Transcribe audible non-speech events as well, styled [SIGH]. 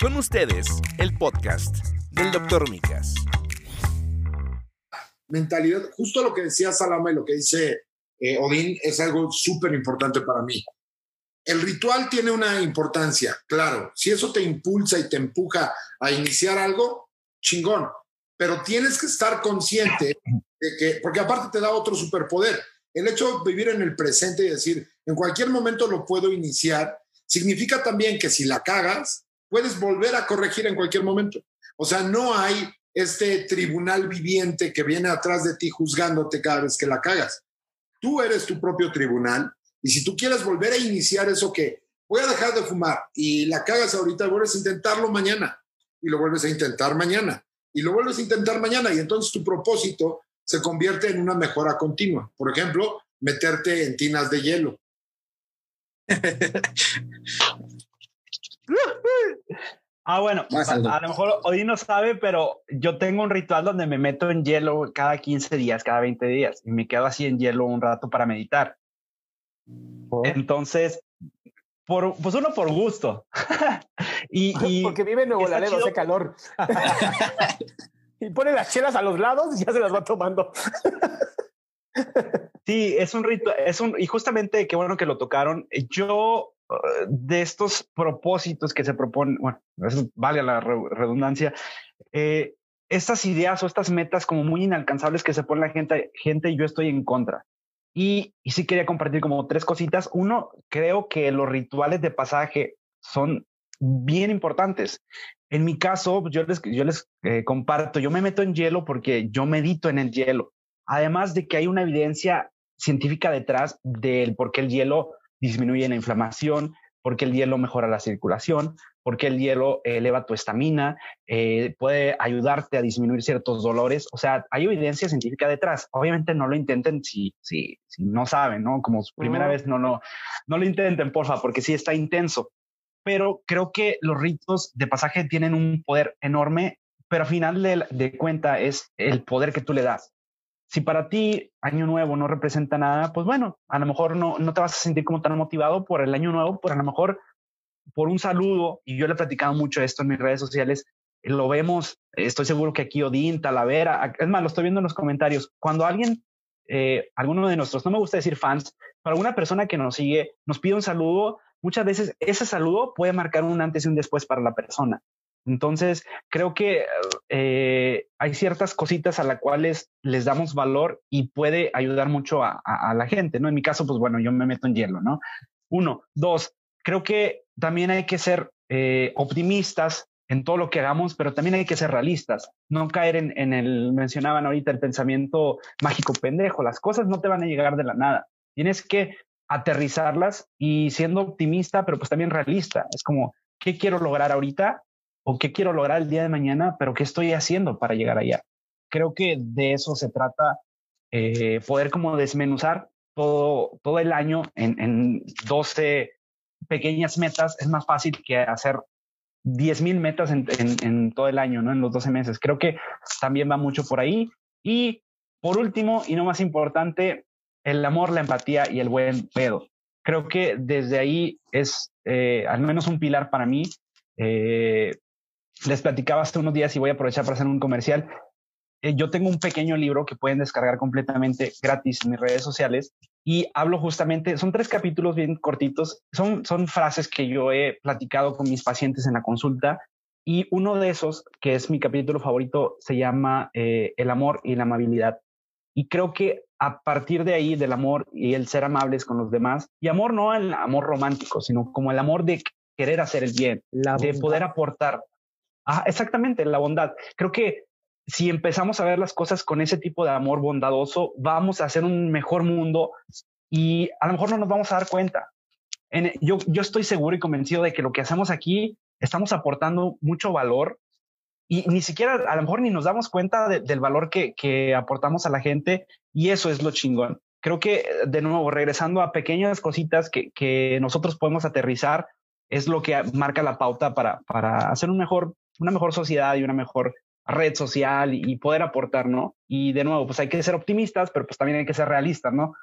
Con ustedes, el podcast del Dr. Micas. Mentalidad, justo lo que decía Salama y lo que dice eh, Odín es algo súper importante para mí. El ritual tiene una importancia, claro. Si eso te impulsa y te empuja a iniciar algo, chingón. Pero tienes que estar consciente de que, porque aparte te da otro superpoder. El hecho de vivir en el presente y decir, en cualquier momento lo puedo iniciar, significa también que si la cagas, puedes volver a corregir en cualquier momento. O sea, no hay este tribunal viviente que viene atrás de ti juzgándote cada vez que la cagas. Tú eres tu propio tribunal y si tú quieres volver a iniciar eso que voy a dejar de fumar y la cagas ahorita, vuelves a intentarlo mañana y lo vuelves a intentar mañana y lo vuelves a intentar mañana y entonces tu propósito se convierte en una mejora continua. Por ejemplo, meterte en tinas de hielo. [LAUGHS] Ah, bueno, a, lo mejor hoy no sabe, pero yo tengo un ritual donde me meto en hielo cada 15 días, cada 20 días, y me quedo así en hielo un rato para meditar. Entonces, por, pues uno por gusto. [LAUGHS] y, [LAUGHS] Porque vive en Nuevo Laredo, hace calor. [LAUGHS] y pone las chelas a los lados y ya se las va tomando. sí, es un ritual, es un, y justamente qué bueno que lo tocaron. Yo de estos propósitos que se proponen, bueno, vale la redundancia, eh, estas ideas o estas metas como muy inalcanzables que se pone la gente, gente yo estoy en contra. Y, y sí quería compartir como tres cositas. Uno, creo que los rituales de pasaje son bien importantes. En mi caso, yo les, yo les eh, comparto, yo me meto en hielo porque yo medito en el hielo. Además de que hay una evidencia científica detrás del por qué el hielo disminuye la inflamación, porque el hielo mejora la circulación, porque el hielo eleva tu estamina, eh, puede ayudarte a disminuir ciertos dolores. O sea, hay evidencia científica detrás. Obviamente no lo intenten si, si, si no saben, ¿no? Como su primera vez, no, no, no lo intenten, porfa, porque sí está intenso. Pero creo que los ritos de pasaje tienen un poder enorme, pero al final de, de cuenta es el poder que tú le das si para ti año nuevo no representa nada, pues bueno, a lo mejor no, no te vas a sentir como tan motivado por el año nuevo, pero a lo mejor por un saludo, y yo le he platicado mucho esto en mis redes sociales, lo vemos, estoy seguro que aquí Odín, Talavera, es más, lo estoy viendo en los comentarios, cuando alguien, eh, alguno de nuestros, no me gusta decir fans, pero alguna persona que nos sigue, nos pide un saludo, muchas veces ese saludo puede marcar un antes y un después para la persona. Entonces, creo que eh, hay ciertas cositas a las cuales les damos valor y puede ayudar mucho a, la gente, ¿no? En mi caso, pues bueno, yo me meto en hielo, ¿no? Uno. Dos, creo que también hay que ser eh, optimistas en todo lo que hagamos, pero también hay que ser realistas, no caer en, en, el, mencionaban ahorita, el pensamiento mágico pendejo, las cosas no te van a llegar de la nada, tienes que aterrizarlas y siendo optimista, pero pues también realista, es como, ¿qué quiero lograr ahorita? O qué quiero lograr el día de mañana, pero qué estoy haciendo para llegar allá. Creo que de eso se trata, eh, poder como desmenuzar todo, todo el año en, en 12 pequeñas metas es más fácil que hacer 10 mil metas en, en, todo el año, ¿no? En los 12 meses. Creo que también va mucho por ahí. Y por último, y no más importante, el amor, la empatía y el buen pedo. Creo que desde ahí es eh, al menos un pilar para mí. Eh, les platicaba hace unos días y voy a aprovechar para hacer un comercial. Eh, yo tengo un pequeño libro que pueden descargar completamente gratis en mis redes sociales y hablo justamente, son tres capítulos bien cortitos, son, son frases que yo he platicado con mis pacientes en la consulta y uno de esos, que es mi capítulo favorito, se llama eh, El amor y la amabilidad. Y creo que a partir de ahí, del amor y el ser amables con los demás, y amor no el amor romántico, sino como el amor de querer hacer el bien, de poder aportar, Ah, exactamente, la bondad. Creo que si empezamos a ver las cosas con ese tipo de amor bondadoso, vamos a hacer un mejor mundo y a lo mejor no nos vamos a dar cuenta. yo, yo estoy seguro y convencido de que lo que hacemos aquí estamos aportando mucho valor y ni siquiera a lo mejor ni nos damos cuenta del valor que, que aportamos a la gente y eso es lo chingón. Creo que de nuevo, regresando a pequeñas cositas que, que nosotros podemos aterrizar, es lo que marca la pauta para, para hacer un mejor una mejor sociedad y una mejor red social y, poder aportar, ¿no? Y de nuevo, pues hay que ser optimistas, pero pues también hay que ser realistas, ¿no?